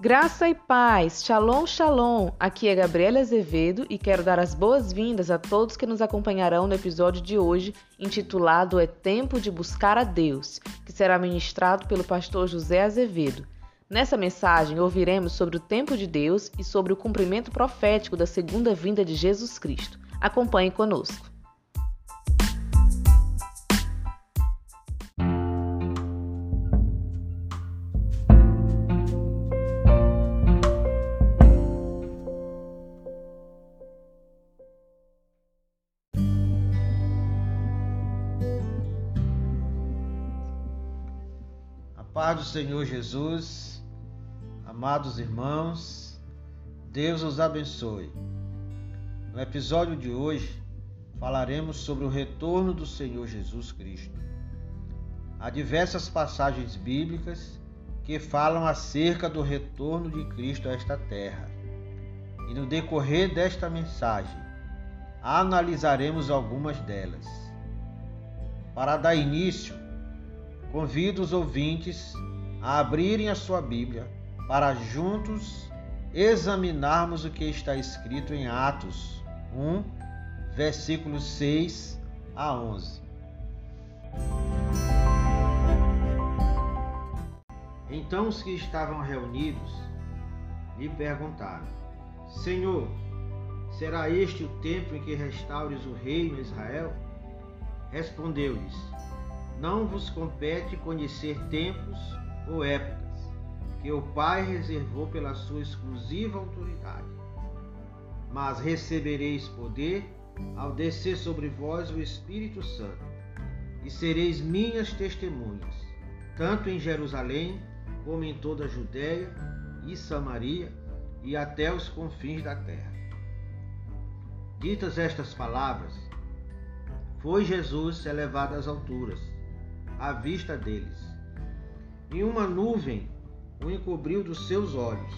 Graça e paz, shalom, shalom. Aqui é Gabriela Azevedo e quero dar as boas-vindas a todos que nos acompanharão no episódio de hoje, intitulado É Tempo de Buscar a Deus, que será ministrado pelo pastor José Azevedo. Nessa mensagem, ouviremos sobre o tempo de Deus e sobre o cumprimento profético da segunda vinda de Jesus Cristo. Acompanhe conosco. Paz do Senhor Jesus, amados irmãos, Deus os abençoe. No episódio de hoje falaremos sobre o retorno do Senhor Jesus Cristo. Há diversas passagens bíblicas que falam acerca do retorno de Cristo a esta terra. E no decorrer desta mensagem, analisaremos algumas delas. Para dar início, Convido os ouvintes a abrirem a sua Bíblia para juntos examinarmos o que está escrito em Atos 1, versículos 6 a 11. Então os que estavam reunidos lhe perguntaram: Senhor, será este o tempo em que restaures o reino Israel? Respondeu-lhes: não vos compete conhecer tempos ou épocas que o Pai reservou pela sua exclusiva autoridade. Mas recebereis poder ao descer sobre vós o Espírito Santo, e sereis minhas testemunhas, tanto em Jerusalém como em toda a Judéia e Samaria e até os confins da terra. Ditas estas palavras, foi Jesus elevado às alturas à vista deles. E uma nuvem o encobriu dos seus olhos.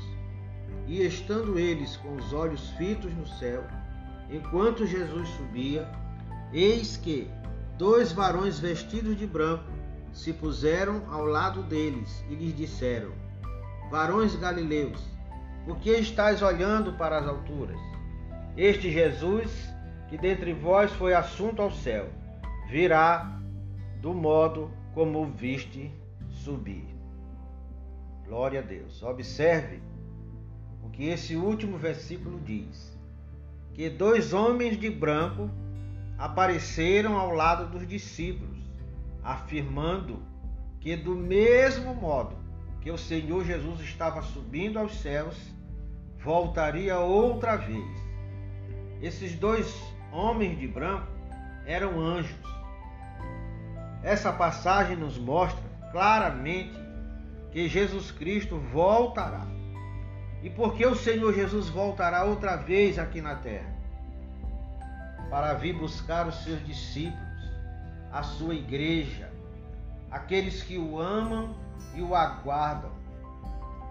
E estando eles com os olhos fitos no céu, enquanto Jesus subia, eis que dois varões vestidos de branco se puseram ao lado deles e lhes disseram: Varões galileus, por que estáis olhando para as alturas? Este Jesus, que dentre vós foi assunto ao céu, virá do modo como o viste subir. Glória a Deus. Observe o que esse último versículo diz: que dois homens de branco apareceram ao lado dos discípulos, afirmando que, do mesmo modo que o Senhor Jesus estava subindo aos céus, voltaria outra vez. Esses dois homens de branco eram anjos essa passagem nos mostra claramente que Jesus Cristo voltará. E por que o Senhor Jesus voltará outra vez aqui na terra? Para vir buscar os seus discípulos, a sua igreja, aqueles que o amam e o aguardam,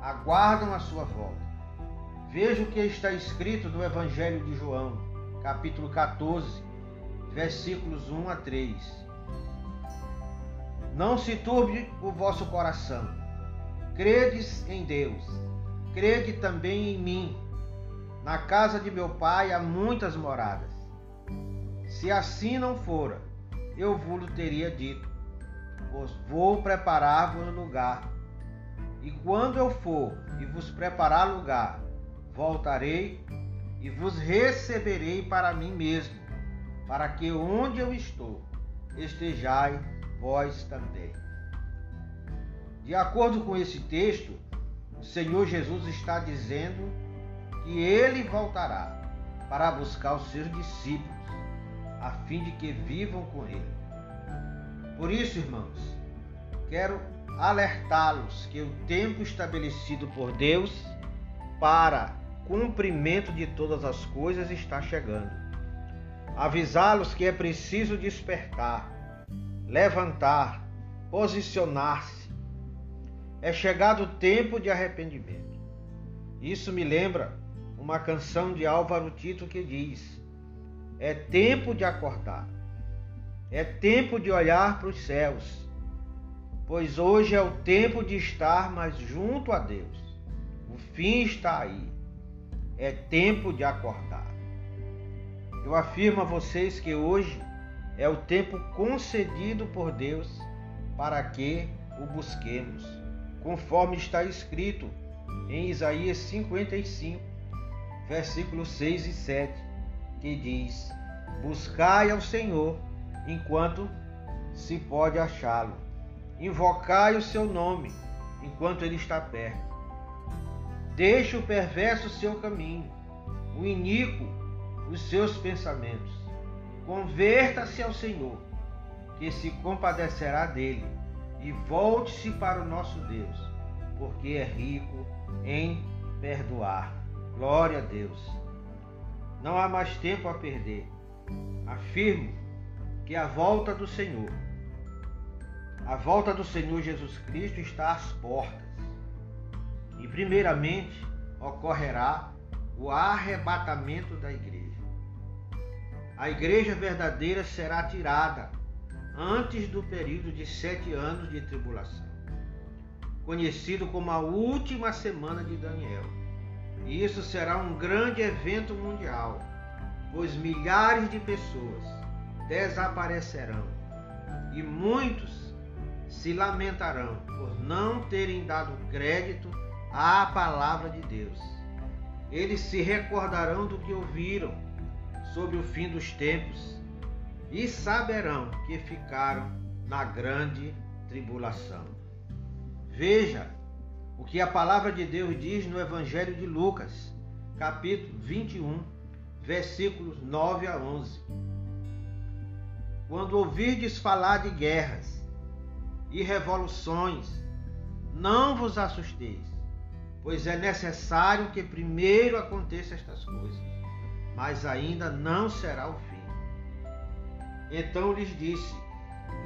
aguardam a sua volta. Veja o que está escrito no Evangelho de João, capítulo 14, versículos 1 a 3 não se turbe o vosso coração. Credes em Deus, crede também em mim. Na casa de meu pai há muitas moradas. Se assim não fora, eu vos teria dito: Vos vou preparar-vos lugar. E quando eu for e vos preparar lugar, voltarei e vos receberei para mim mesmo, para que onde eu estou estejais vós também. De acordo com esse texto, o Senhor Jesus está dizendo que ele voltará para buscar os seus discípulos, a fim de que vivam com ele. Por isso, irmãos, quero alertá-los que o tempo estabelecido por Deus para cumprimento de todas as coisas está chegando. Avisá-los que é preciso despertar levantar, posicionar-se. É chegado o tempo de arrependimento. Isso me lembra uma canção de Álvaro Tito que diz: É tempo de acordar. É tempo de olhar para os céus, pois hoje é o tempo de estar mais junto a Deus. O fim está aí. É tempo de acordar. Eu afirmo a vocês que hoje é o tempo concedido por Deus para que o busquemos, conforme está escrito em Isaías 55, versículos 6 e 7, que diz: Buscai ao Senhor enquanto se pode achá-lo, invocai o seu nome enquanto ele está perto. Deixe o perverso seu caminho, o iníquo os seus pensamentos. Converta-se ao Senhor, que se compadecerá dele, e volte-se para o nosso Deus, porque é rico em perdoar. Glória a Deus. Não há mais tempo a perder. Afirmo que a volta do Senhor, a volta do Senhor Jesus Cristo está às portas. E primeiramente ocorrerá o arrebatamento da igreja a igreja verdadeira será tirada antes do período de sete anos de tribulação, conhecido como a última semana de Daniel. E isso será um grande evento mundial, pois milhares de pessoas desaparecerão e muitos se lamentarão por não terem dado crédito à palavra de Deus. Eles se recordarão do que ouviram sobre o fim dos tempos e saberão que ficaram na grande tribulação. Veja o que a palavra de Deus diz no Evangelho de Lucas, capítulo 21, versículos 9 a 11. Quando ouvirdes falar de guerras e revoluções, não vos assusteis, pois é necessário que primeiro aconteçam estas coisas mas ainda não será o fim. Então lhes disse: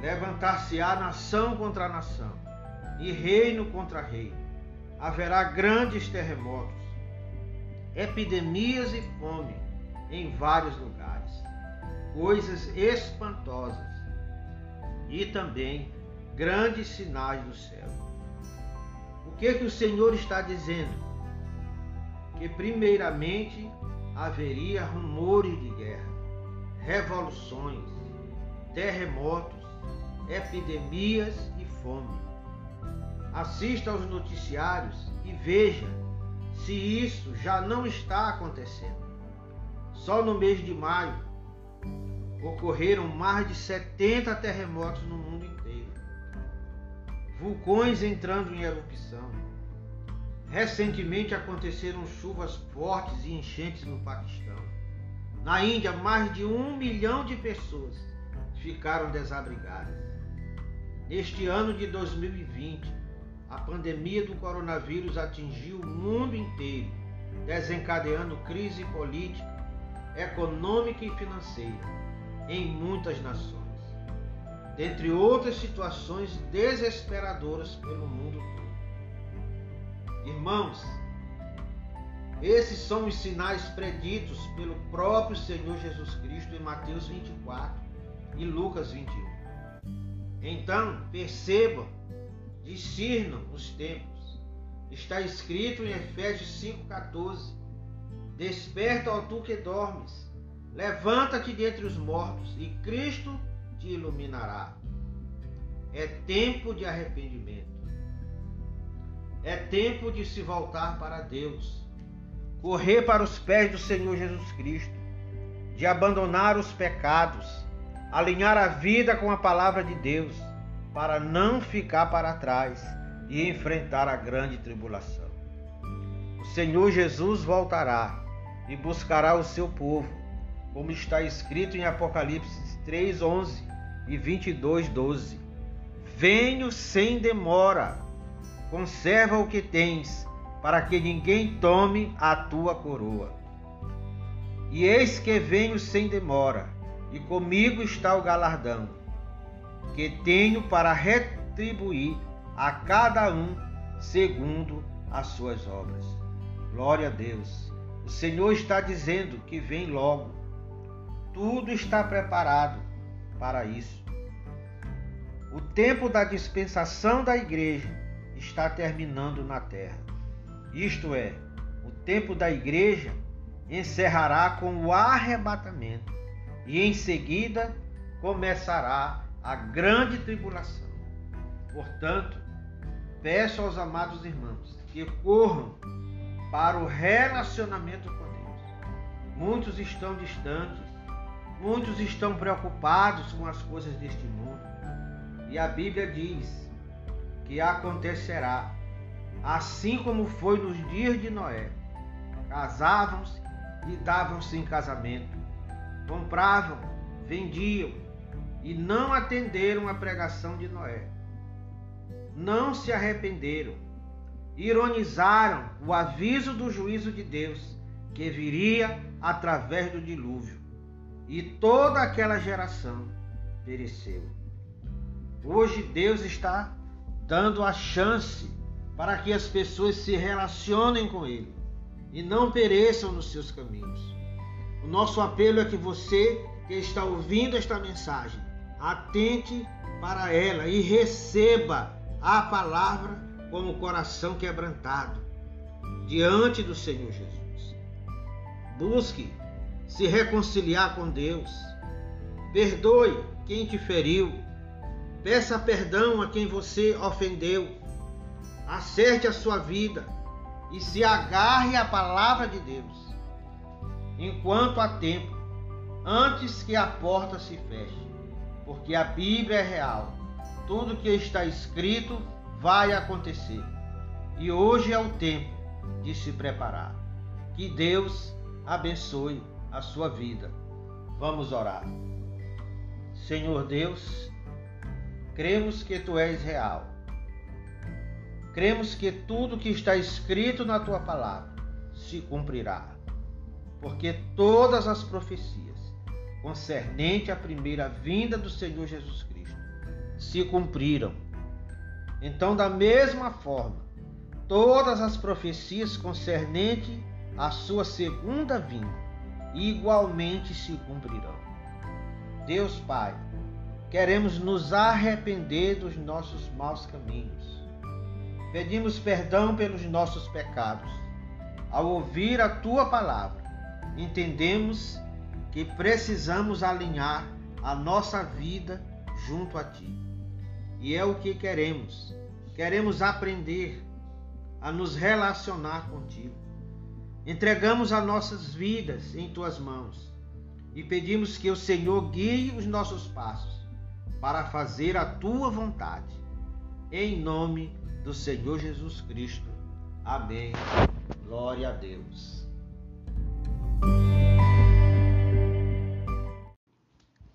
Levantar-se-á nação contra nação, e reino contra reino. Haverá grandes terremotos, epidemias e fome em vários lugares, coisas espantosas e também grandes sinais do céu. O que que o Senhor está dizendo? Que primeiramente haveria rumores de guerra, revoluções, terremotos, epidemias e fome. Assista aos noticiários e veja se isso já não está acontecendo. Só no mês de maio ocorreram mais de 70 terremotos no mundo inteiro. Vulcões entrando em erupção Recentemente aconteceram chuvas fortes e enchentes no Paquistão. Na Índia, mais de um milhão de pessoas ficaram desabrigadas. Neste ano de 2020, a pandemia do coronavírus atingiu o mundo inteiro, desencadeando crise política, econômica e financeira em muitas nações, dentre outras situações desesperadoras pelo mundo todo. Irmãos, esses são os sinais preditos pelo próprio Senhor Jesus Cristo em Mateus 24 e Lucas 21. Então, percebam, discernam os tempos. Está escrito em Efésios 5,14: Desperta, ó tu que dormes, levanta-te dentre os mortos, e Cristo te iluminará. É tempo de arrependimento. É tempo de se voltar para Deus, correr para os pés do Senhor Jesus Cristo, de abandonar os pecados, alinhar a vida com a palavra de Deus, para não ficar para trás e enfrentar a grande tribulação. O Senhor Jesus voltará e buscará o seu povo, como está escrito em Apocalipse 3, 11 e 22, 12. Venho sem demora conserva o que tens, para que ninguém tome a tua coroa. E eis que venho sem demora, e comigo está o galardão, que tenho para retribuir a cada um segundo as suas obras. Glória a Deus. O Senhor está dizendo que vem logo. Tudo está preparado para isso. O tempo da dispensação da igreja está terminando na terra. isto é, o tempo da igreja, encerrará com o arrebatamento e em seguida começará a grande tribulação. Portanto, peço aos amados irmãos que corram para o relacionamento com Deus. Muitos estão distantes, muitos estão preocupados com as coisas deste mundo. E a Bíblia diz que acontecerá assim como foi nos dias de Noé. Casavam-se e davam-se em casamento, compravam, vendiam e não atenderam a pregação de Noé. Não se arrependeram, ironizaram o aviso do juízo de Deus que viria através do dilúvio, e toda aquela geração pereceu. Hoje Deus está dando a chance para que as pessoas se relacionem com Ele e não pereçam nos seus caminhos. O nosso apelo é que você que está ouvindo esta mensagem atente para ela e receba a palavra com o coração quebrantado diante do Senhor Jesus. Busque se reconciliar com Deus. Perdoe quem te feriu. Peça perdão a quem você ofendeu acerte a sua vida e se agarre à palavra de Deus, enquanto há tempo, antes que a porta se feche, porque a Bíblia é real. Tudo que está escrito vai acontecer. E hoje é o tempo de se preparar. Que Deus abençoe a sua vida. Vamos orar. Senhor Deus, cremos que tu és real cremos que tudo que está escrito na tua palavra se cumprirá. Porque todas as profecias concernente à primeira vinda do Senhor Jesus Cristo se cumpriram. Então, da mesma forma, todas as profecias concernente à sua segunda vinda igualmente se cumprirão. Deus Pai, queremos nos arrepender dos nossos maus caminhos Pedimos perdão pelos nossos pecados. Ao ouvir a tua palavra, entendemos que precisamos alinhar a nossa vida junto a ti. E é o que queremos. Queremos aprender a nos relacionar contigo. Entregamos as nossas vidas em tuas mãos e pedimos que o Senhor guie os nossos passos para fazer a tua vontade. Em nome do Senhor Jesus Cristo. Amém. Glória a Deus.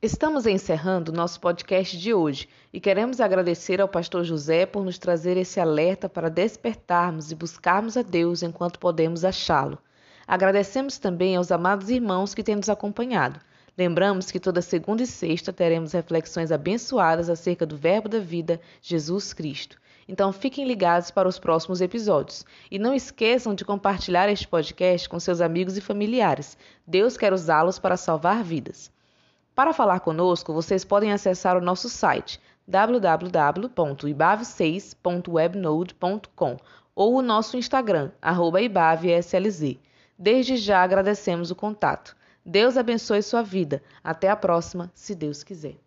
Estamos encerrando nosso podcast de hoje e queremos agradecer ao pastor José por nos trazer esse alerta para despertarmos e buscarmos a Deus enquanto podemos achá-lo. Agradecemos também aos amados irmãos que têm nos acompanhado. Lembramos que toda segunda e sexta teremos reflexões abençoadas acerca do Verbo da vida, Jesus Cristo. Então fiquem ligados para os próximos episódios. E não esqueçam de compartilhar este podcast com seus amigos e familiares. Deus quer usá-los para salvar vidas. Para falar conosco, vocês podem acessar o nosso site www.ibave6.webnode.com ou o nosso Instagram, ibavslz. Desde já agradecemos o contato. Deus abençoe sua vida. Até a próxima, se Deus quiser.